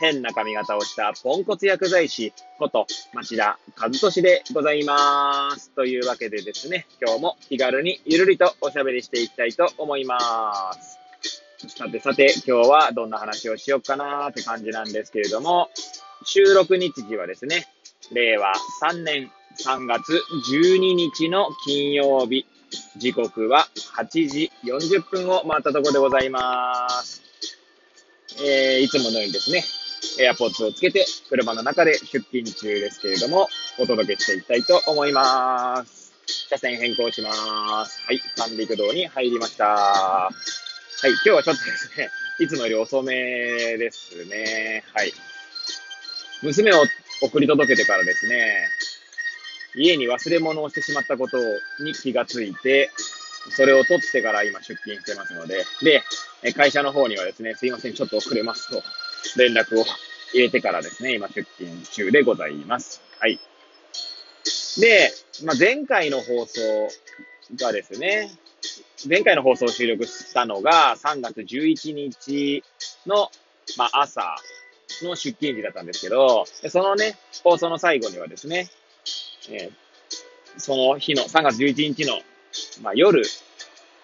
変な髪型をしたポンコツ薬剤師こと町田和俊でございます。というわけでですね、今日も気軽にゆるりとおしゃべりしていきたいと思います。さてさて、今日はどんな話をしようかなーって感じなんですけれども、収録日時はですね、令和3年3月12日の金曜日、時刻は8時40分を回ったところでございます。えー、いつものようにですね、AirPods をつけて車の中で出勤中ですけれども、お届けしていきたいと思います。車線変更します。はい、三陸道に入りました。はい、今日はちょっとですね、いつもより遅めですね。はい。娘を送り届けてからですね、家に忘れ物をしてしまったことに気がついて、それを取ってから今出勤してますので、で、会社の方にはですね、すいません、ちょっと遅れますと、連絡を入れてからですね、今出勤中でございます。はい。で、まあ、前回の放送がですね、前回の放送を収録したのが3月11日の、まあ、朝の出勤時だったんですけど、そのね、放送の最後にはですね、えー、その日の3月11日の、まあ、夜、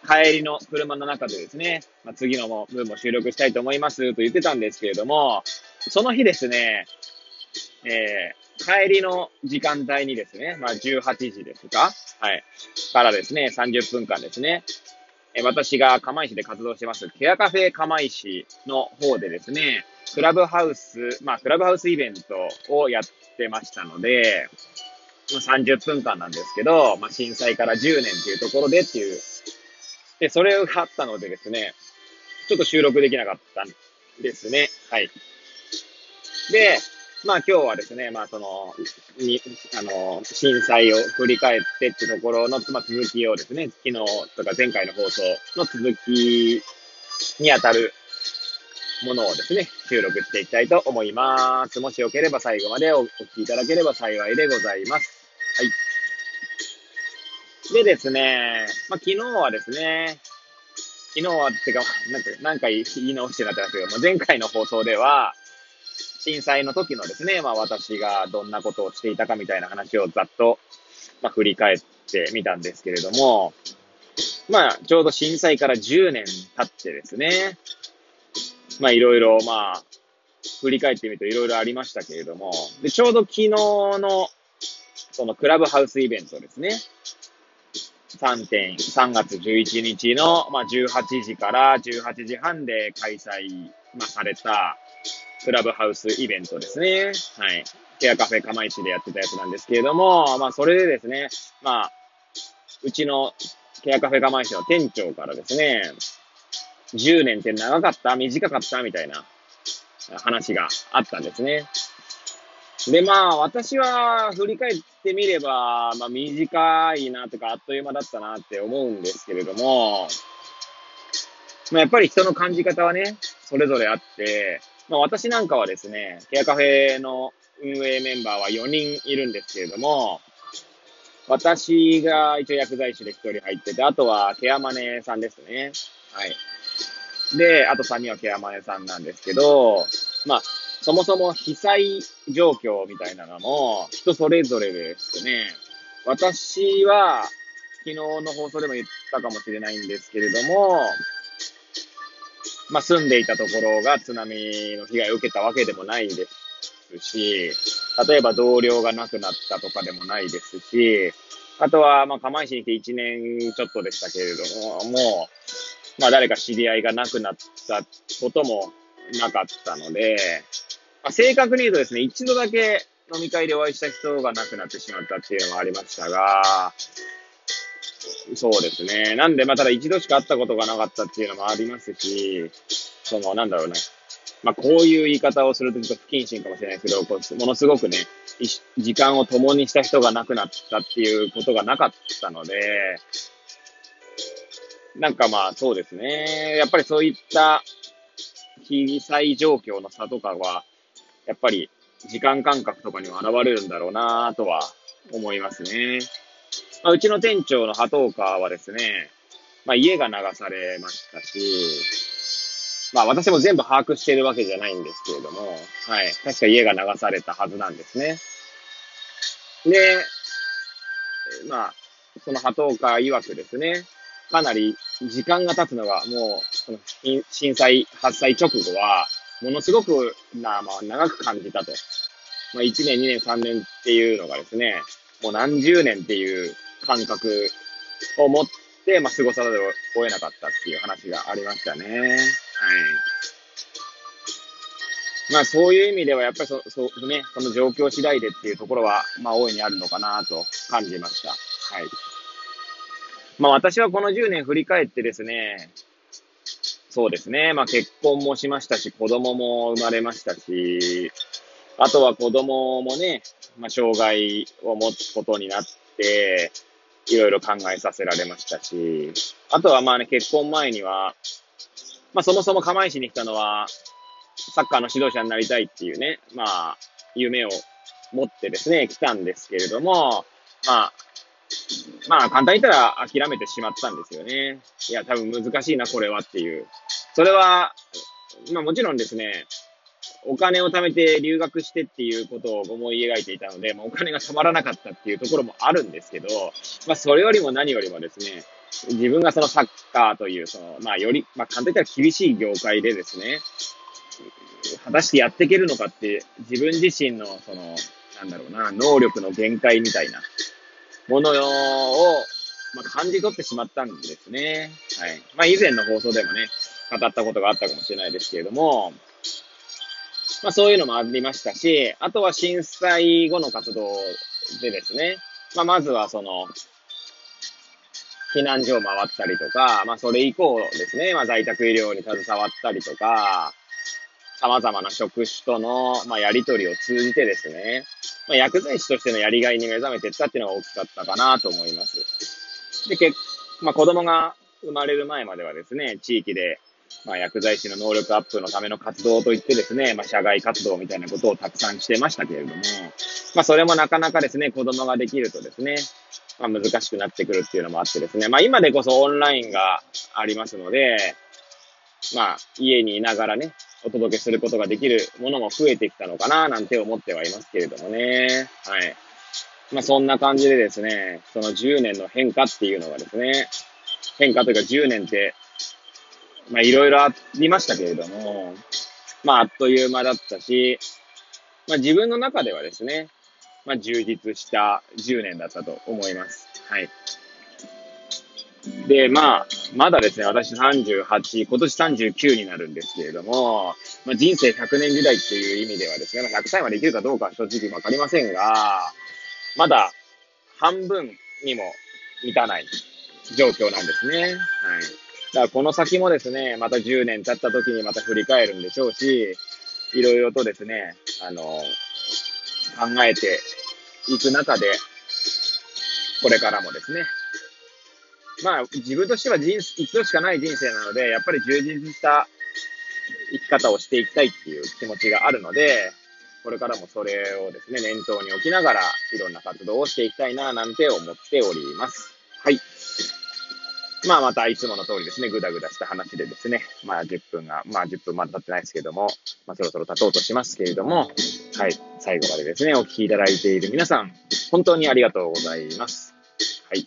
帰りの車の中でですね、まあ、次のも分も収録したいと思いますと言ってたんですけれども、その日ですね、えー、帰りの時間帯にですね、まあ、18時ですかはい。からですね、30分間ですね、えー、私が釜石で活動してます、ケアカフェ釜石の方でですね、クラブハウス、まあ、クラブハウスイベントをやってましたので、30分間なんですけど、まあ、震災から10年っていうところでっていうで、それがあったのでですね、ちょっと収録できなかったんですね。はい。で、まあ今日はですね、まあその、に、あの、震災を振り返ってってところの、まあ、続きをですね、昨日とか前回の放送の続きにあたるものをですね、収録していきたいと思います。もしよければ最後までお聞きいただければ幸いでございます。でですね、まあ、昨日はですね、昨日は、てか、なんか、何回言い直してなったんですけど、まあ、前回の放送では、震災の時のですね、まあ私がどんなことをしていたかみたいな話をざっと、まあ振り返ってみたんですけれども、まあちょうど震災から10年経ってですね、まあいろいろまあ、振り返ってみるといろいろありましたけれども、で、ちょうど昨日の、そのクラブハウスイベントですね、3点、3月11日の、まあ、18時から18時半で開催、まあ、されたクラブハウスイベントですね。はい。ケアカフェ釜石でやってたやつなんですけれども、まあ、それでですね、まあ、うちのケアカフェ釜石の店長からですね、10年って長かった短かったみたいな話があったんですね。で、まあ、私は振り返っってみれば、まあ、短いなとか、あっという間だったなって思うんですけれども、まあ、やっぱり人の感じ方はね、それぞれあって、まあ、私なんかはですね、ケアカフェの運営メンバーは4人いるんですけれども、私が一応薬剤師で1人入ってて、あとはケアマネさんですね。はい。で、あと3人はケアマネさんなんですけど、まあ、そもそも被災状況みたいなのも人それぞれですね。私は昨日の放送でも言ったかもしれないんですけれども、まあ住んでいたところが津波の被害を受けたわけでもないですし、例えば同僚が亡くなったとかでもないですし、あとはまあ釜石に来て1年ちょっとでしたけれども、もう、まあ誰か知り合いが亡くなったこともなかったので、まあ、正確に言うとですね、一度だけ飲み会でお会いした人が亡くなってしまったっていうのはありましたが、そうですね。なんで、まあ、ただ一度しか会ったことがなかったっていうのもありますし、その、なんだろうね。まあ、こういう言い方をするとちょっと不謹慎かもしれないですけど、こうものすごくね、時間を共にした人が亡くなったっていうことがなかったので、なんかまあそうですね。やっぱりそういった被災状況の差とかは、やっぱり時間感覚とかにも現れるんだろうなとは思いますね。まあ、うちの店長の波頭川はですね、まあ、家が流されましたし、まあ私も全部把握しているわけじゃないんですけれども、はい。確か家が流されたはずなんですね。で、まあ、その波頭川曰くですね、かなり時間が経つのがもう、震災発災直後は、ものすごくな、まあ長く感じたと。まあ1年、2年、3年っていうのがですね、もう何十年っていう感覚を持って、まあ、過ごさざるを得なかったっていう話がありましたね。はい。まあ、そういう意味では、やっぱりそ、そうね、その状況次第でっていうところは、まあ、大いにあるのかなと感じました。はい。まあ、私はこの10年振り返ってですね、そうですね、まあ、結婚もしましたし、子供も生まれましたし、あとは子供もね、まあ、障害を持つことになって、いろいろ考えさせられましたし、あとはまあね、結婚前には、まあそもそも釜石に来たのは、サッカーの指導者になりたいっていうね、まあ、夢を持ってですね、来たんですけれども、まあ、まあ簡単に言ったら諦めてしまったんですよね。いや、多分難しいな、これはっていう。それは、まあもちろんですね、お金を貯めて留学してっていうことを思い描いていたので、まあ、お金が止まらなかったっていうところもあるんですけど、まあ、それよりも何よりもですね、自分がそのサッカーという、その、まあ、より、まあ、簡単に言ったら厳しい業界でですね、果たしてやっていけるのかって、自分自身の、その、なんだろうな、能力の限界みたいなものを、まあ、感じ取ってしまったんですね。はい。まあ、以前の放送でもね、語ったことがあったかもしれないですけれども、まあそういうのもありましたし、あとは震災後の活動でですね、まあまずはその、避難所を回ったりとか、まあそれ以降ですね、まあ在宅医療に携わったりとか、様々な職種との、まあ、やりとりを通じてですね、まあ、薬剤師としてのやりがいに目覚めていったっていうのが大きかったかなと思います。で、けまあ、子供が生まれる前まではですね、地域でまあ、薬剤師の能力アップのための活動といってですね、まあ、社外活動みたいなことをたくさんしてましたけれども、まあ、それもなかなかですね、子供ができるとですね、まあ、難しくなってくるっていうのもあってですね、まあ、今でこそオンラインがありますので、まあ、家にいながらね、お届けすることができるものも増えてきたのかな、なんて思ってはいますけれどもね。はい。まあ、そんな感じでですね、その10年の変化っていうのがですね、変化というか10年ってまあいろいろありましたけれども、まああっという間だったし、まあ自分の中ではですね、まあ充実した10年だったと思います。はい。で、まあ、まだですね、私38、今年39になるんですけれども、まあ、人生100年時代っていう意味ではですね、まあ、100歳まで生きるかどうかは正直わかりませんが、まだ半分にも満たない状況なんですね。はい。だからこの先もですね、また10年経った時にまた振り返るんでしょうし、いろいろとですね、あの、考えていく中で、これからもですね、まあ自分としては人一度しかない人生なので、やっぱり充実した生き方をしていきたいっていう気持ちがあるので、これからもそれをですね、念頭に置きながら、いろんな活動をしていきたいな、なんて思っております。はい。まあまたいつもの通りですね、ぐだぐだした話でですね、まあ10分が、まあ10分まだ経ってないですけども、まあそろそろ経とうとしますけれども、はい、最後までですね、お聞きいただいている皆さん、本当にありがとうございます。はい。